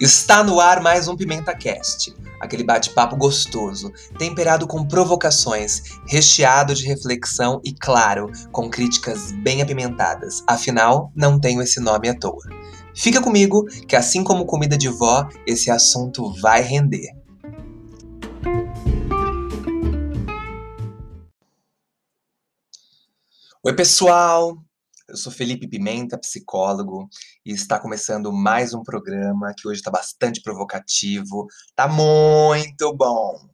Está no ar mais um Pimenta Cast, aquele bate-papo gostoso, temperado com provocações, recheado de reflexão e, claro, com críticas bem apimentadas. Afinal, não tenho esse nome à toa. Fica comigo, que assim como comida de vó, esse assunto vai render. Oi, pessoal! Eu sou Felipe Pimenta, psicólogo, e está começando mais um programa que hoje está bastante provocativo, tá muito bom.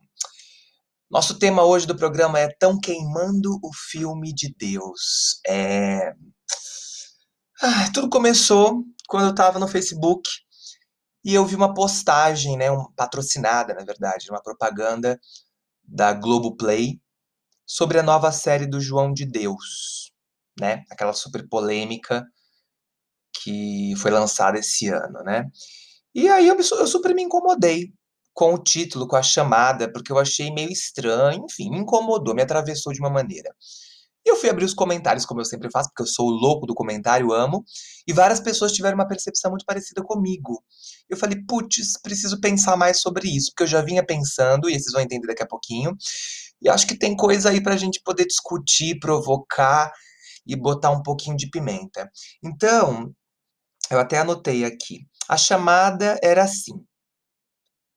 Nosso tema hoje do programa é Tão Queimando o Filme de Deus. É... Ah, tudo começou quando eu estava no Facebook e eu vi uma postagem, né, um, patrocinada, na verdade, uma propaganda da Globoplay sobre a nova série do João de Deus né? Aquela super polêmica que foi lançada esse ano, né? E aí eu, eu super me incomodei com o título, com a chamada, porque eu achei meio estranho, enfim, me incomodou, me atravessou de uma maneira. E eu fui abrir os comentários, como eu sempre faço, porque eu sou o louco do comentário, amo, e várias pessoas tiveram uma percepção muito parecida comigo. Eu falei, putz, preciso pensar mais sobre isso, porque eu já vinha pensando, e vocês vão entender daqui a pouquinho, e acho que tem coisa aí pra gente poder discutir, provocar e botar um pouquinho de pimenta. Então, eu até anotei aqui. A chamada era assim: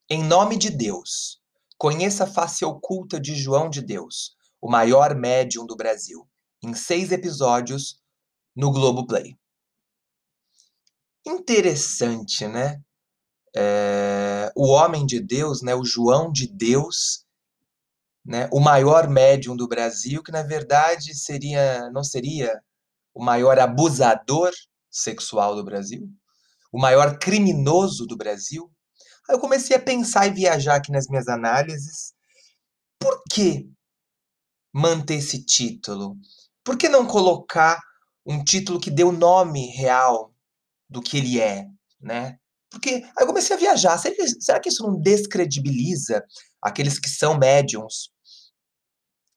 Em nome de Deus, conheça a face oculta de João de Deus, o maior médium do Brasil, em seis episódios no Globo Play. Interessante, né? É, o homem de Deus, né, o João de Deus, né, o maior médium do Brasil, que na verdade seria, não seria o maior abusador sexual do Brasil, o maior criminoso do Brasil. Aí eu comecei a pensar e viajar aqui nas minhas análises. Por que manter esse título? Por que não colocar um título que dê o nome real do que ele é, né? Porque aí eu comecei a viajar. Será que, será que isso não descredibiliza aqueles que são médiums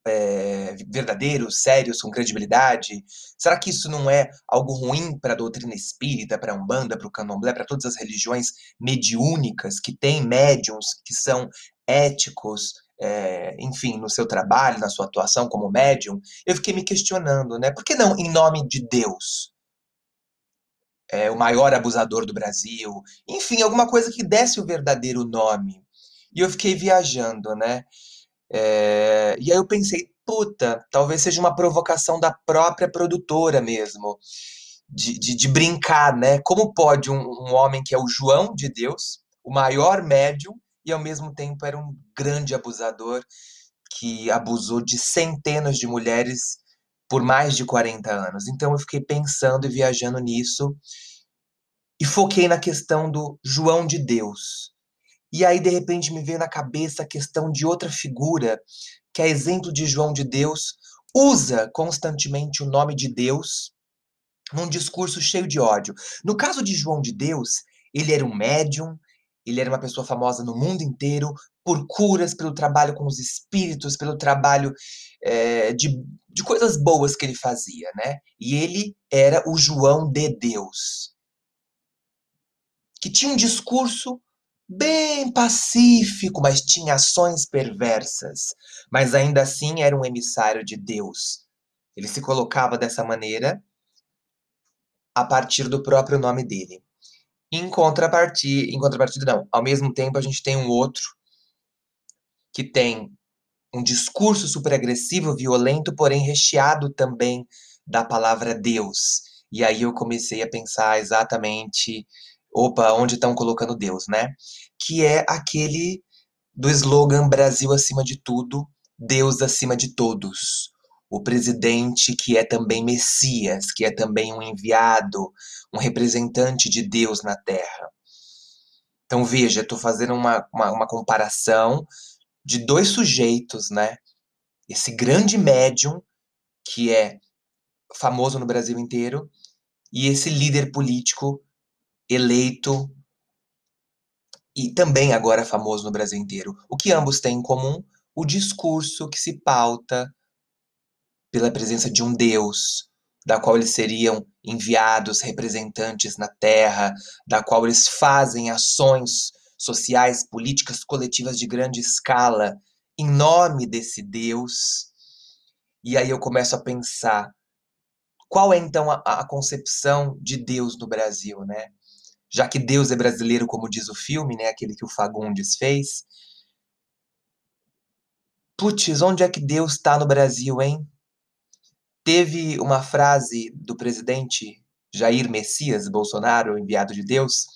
é, verdadeiros, sérios, com credibilidade? Será que isso não é algo ruim para a doutrina espírita, para a Umbanda, para o Candomblé, para todas as religiões mediúnicas que têm médiums que são éticos, é, enfim, no seu trabalho, na sua atuação como médium? Eu fiquei me questionando, né? Por que não em nome de Deus? É, o maior abusador do Brasil, enfim, alguma coisa que desse o verdadeiro nome. E eu fiquei viajando, né? É, e aí eu pensei, puta, talvez seja uma provocação da própria produtora mesmo, de, de, de brincar, né? Como pode um, um, homem que é o João de Deus, o maior médium, e ao mesmo tempo era um grande abusador que abusou de centenas de mulheres por mais de 40 anos. Então eu fiquei pensando e viajando nisso e foquei na questão do João de Deus. E aí, de repente, me veio na cabeça a questão de outra figura, que é exemplo de João de Deus, usa constantemente o nome de Deus num discurso cheio de ódio. No caso de João de Deus, ele era um médium, ele era uma pessoa famosa no mundo inteiro por curas, pelo trabalho com os espíritos, pelo trabalho é, de, de coisas boas que ele fazia, né? E ele era o João de Deus, que tinha um discurso bem pacífico, mas tinha ações perversas. Mas ainda assim era um emissário de Deus. Ele se colocava dessa maneira a partir do próprio nome dele. Em contrapartida, em contrapartida não, ao mesmo tempo a gente tem um outro que tem um discurso super agressivo, violento, porém recheado também da palavra Deus. E aí eu comecei a pensar exatamente opa, onde estão colocando Deus, né? Que é aquele do slogan Brasil acima de tudo, Deus acima de todos. O presidente que é também Messias, que é também um enviado, um representante de Deus na Terra. Então veja, estou fazendo uma, uma, uma comparação de dois sujeitos, né? Esse grande médium, que é famoso no Brasil inteiro, e esse líder político eleito e também agora famoso no Brasil inteiro. O que ambos têm em comum? O discurso que se pauta pela presença de um Deus, da qual eles seriam enviados representantes na Terra, da qual eles fazem ações sociais, políticas coletivas de grande escala em nome desse Deus. E aí eu começo a pensar qual é então a, a concepção de Deus no Brasil, né? Já que Deus é brasileiro, como diz o filme, né? Aquele que o Fagundes fez. Putz, onde é que Deus está no Brasil, hein? Teve uma frase do presidente Jair Messias Bolsonaro, enviado de Deus,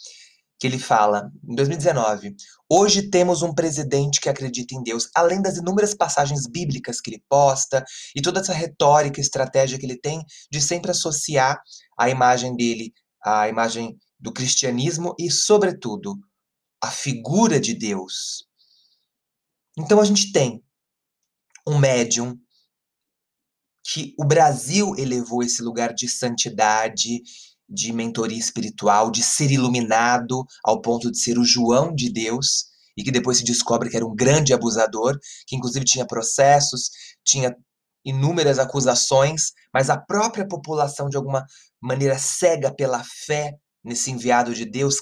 que ele fala, em 2019, hoje temos um presidente que acredita em Deus, além das inúmeras passagens bíblicas que ele posta e toda essa retórica, estratégia que ele tem de sempre associar a imagem dele à imagem do cristianismo e, sobretudo, a figura de Deus. Então a gente tem um médium que o Brasil elevou esse lugar de santidade, de mentoria espiritual, de ser iluminado ao ponto de ser o João de Deus, e que depois se descobre que era um grande abusador, que inclusive tinha processos, tinha inúmeras acusações, mas a própria população, de alguma maneira cega pela fé nesse enviado de Deus,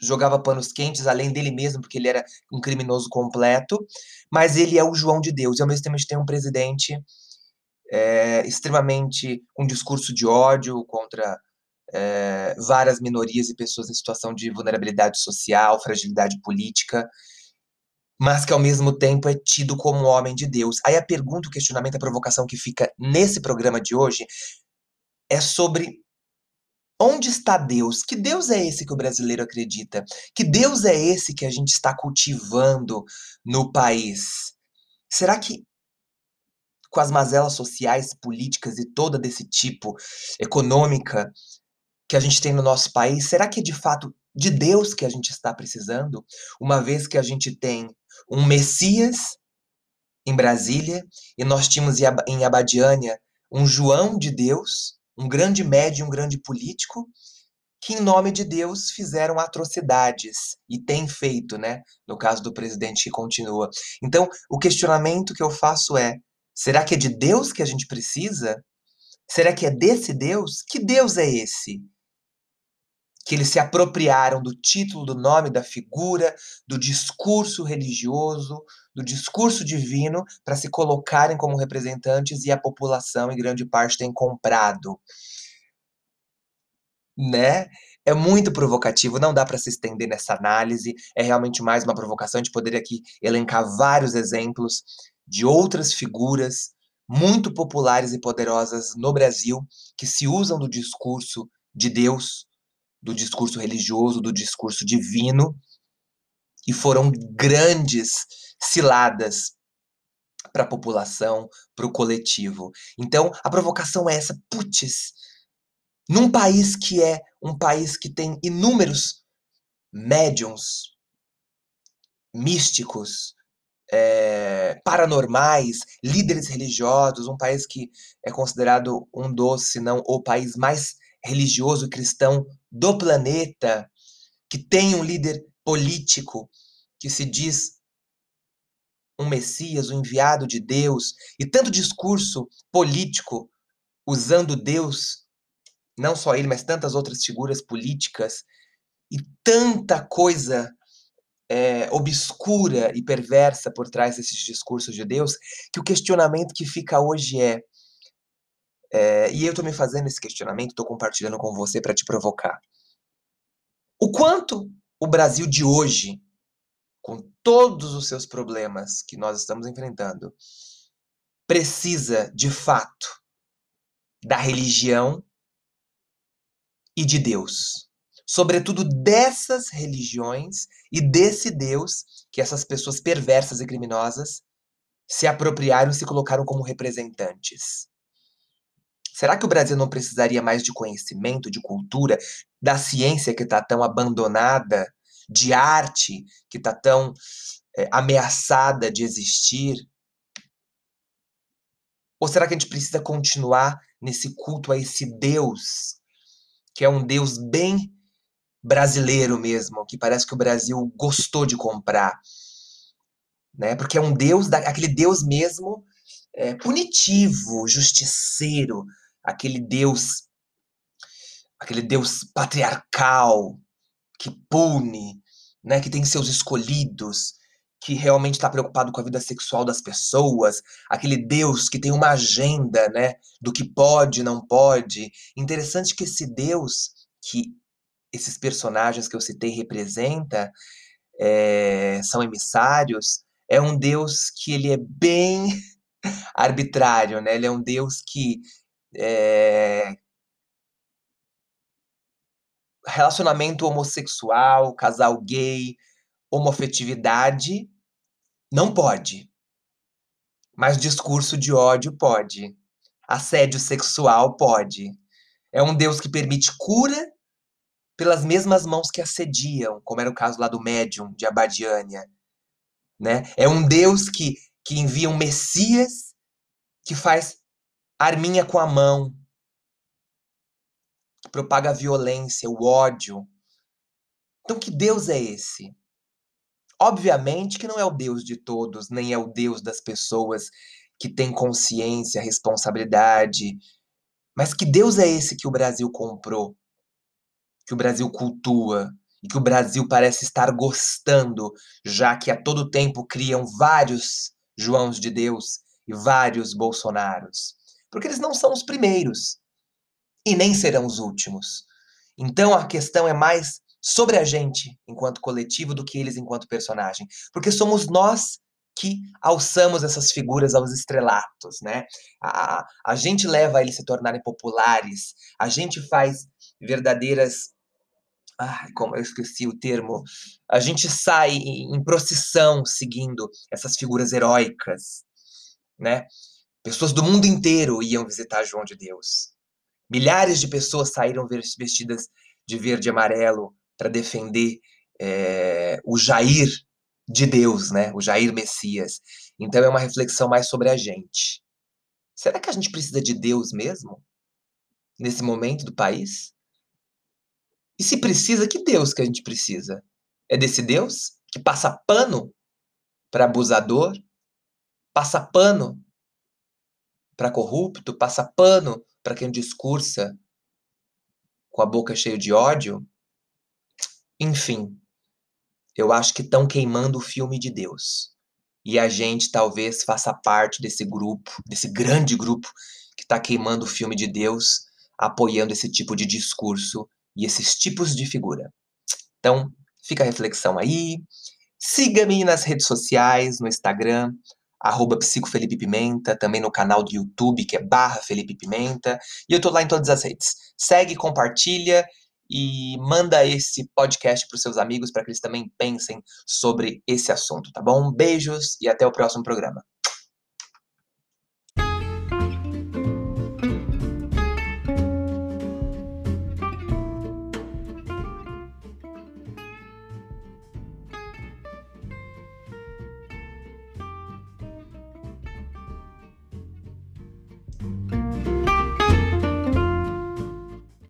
jogava panos quentes além dele mesmo, porque ele era um criminoso completo, mas ele é o João de Deus, e ao mesmo tempo a gente tem um presidente é, extremamente um discurso de ódio contra é, várias minorias e pessoas em situação de vulnerabilidade social, fragilidade política, mas que ao mesmo tempo é tido como homem de Deus. Aí a pergunta, o questionamento, a provocação que fica nesse programa de hoje é sobre onde está Deus? Que Deus é esse que o brasileiro acredita? Que Deus é esse que a gente está cultivando no país? Será que com as mazelas sociais, políticas e toda desse tipo, econômica, que a gente tem no nosso país, será que é de fato de Deus que a gente está precisando? Uma vez que a gente tem um Messias em Brasília e nós tínhamos em Abadiânia um João de Deus, um grande médium, um grande político, que em nome de Deus fizeram atrocidades e tem feito, né? No caso do presidente que continua. Então, o questionamento que eu faço é: será que é de Deus que a gente precisa? Será que é desse Deus? Que Deus é esse? Que eles se apropriaram do título, do nome, da figura, do discurso religioso, do discurso divino, para se colocarem como representantes e a população, em grande parte, tem comprado. Né? É muito provocativo, não dá para se estender nessa análise, é realmente mais uma provocação. A gente poderia aqui elencar vários exemplos de outras figuras muito populares e poderosas no Brasil que se usam do discurso de Deus do discurso religioso, do discurso divino, e foram grandes ciladas para a população, para o coletivo. Então, a provocação é essa, putz, num país que é um país que tem inúmeros médiums, místicos, é, paranormais, líderes religiosos, um país que é considerado um dos, se não o país mais religioso cristão do planeta, que tem um líder político que se diz um Messias, um enviado de Deus, e tanto discurso político usando Deus, não só ele, mas tantas outras figuras políticas, e tanta coisa é, obscura e perversa por trás desses discursos de Deus, que o questionamento que fica hoje é: é, e eu estou me fazendo esse questionamento, estou compartilhando com você para te provocar. O quanto o Brasil de hoje, com todos os seus problemas que nós estamos enfrentando, precisa de fato da religião e de Deus. Sobretudo dessas religiões e desse Deus que essas pessoas perversas e criminosas se apropriaram e se colocaram como representantes. Será que o Brasil não precisaria mais de conhecimento, de cultura, da ciência que está tão abandonada, de arte que está tão é, ameaçada de existir? Ou será que a gente precisa continuar nesse culto a esse Deus, que é um Deus bem brasileiro mesmo, que parece que o Brasil gostou de comprar? Né? Porque é um Deus, aquele Deus mesmo é, punitivo, justiceiro, aquele Deus, aquele Deus patriarcal que pune, né, que tem seus escolhidos, que realmente está preocupado com a vida sexual das pessoas, aquele Deus que tem uma agenda, né, do que pode, não pode. Interessante que esse Deus que esses personagens que eu citei representa é, são emissários, é um Deus que ele é bem arbitrário, né? Ele é um Deus que é, relacionamento homossexual, casal gay, homofetividade não pode. Mas discurso de ódio pode. Assédio sexual pode. É um Deus que permite cura pelas mesmas mãos que assediam, como era o caso lá do médium de Abadiânia. Né? É um Deus que, que envia um Messias que faz arminha com a mão, que propaga a violência, o ódio. Então, que Deus é esse? Obviamente que não é o Deus de todos, nem é o Deus das pessoas que têm consciência, responsabilidade. Mas que Deus é esse que o Brasil comprou? Que o Brasil cultua? E que o Brasil parece estar gostando, já que a todo tempo criam vários Joãos de Deus e vários Bolsonaros. Porque eles não são os primeiros e nem serão os últimos. Então a questão é mais sobre a gente enquanto coletivo do que eles enquanto personagem, porque somos nós que alçamos essas figuras aos estrelatos, né? A, a gente leva eles se tornarem populares, a gente faz verdadeiras Ai, como eu esqueci o termo. A gente sai em procissão seguindo essas figuras heróicas, né? Pessoas do mundo inteiro iam visitar João de Deus. Milhares de pessoas saíram vestidas de verde e amarelo para defender é, o Jair de Deus, né? O Jair Messias. Então é uma reflexão mais sobre a gente. Será que a gente precisa de Deus mesmo? Nesse momento do país? E se precisa, que Deus que a gente precisa? É desse Deus que passa pano para abusador, passa pano para corrupto, passa pano para quem discursa com a boca cheia de ódio. Enfim, eu acho que estão queimando o filme de Deus. E a gente talvez faça parte desse grupo, desse grande grupo que está queimando o filme de Deus, apoiando esse tipo de discurso e esses tipos de figura. Então, fica a reflexão aí. Siga-me nas redes sociais, no Instagram, arroba psicofelipepimenta, também no canal do YouTube, que é barra Felipe Pimenta, e eu tô lá em todas as redes. Segue, compartilha e manda esse podcast para os seus amigos para que eles também pensem sobre esse assunto, tá bom? Beijos e até o próximo programa.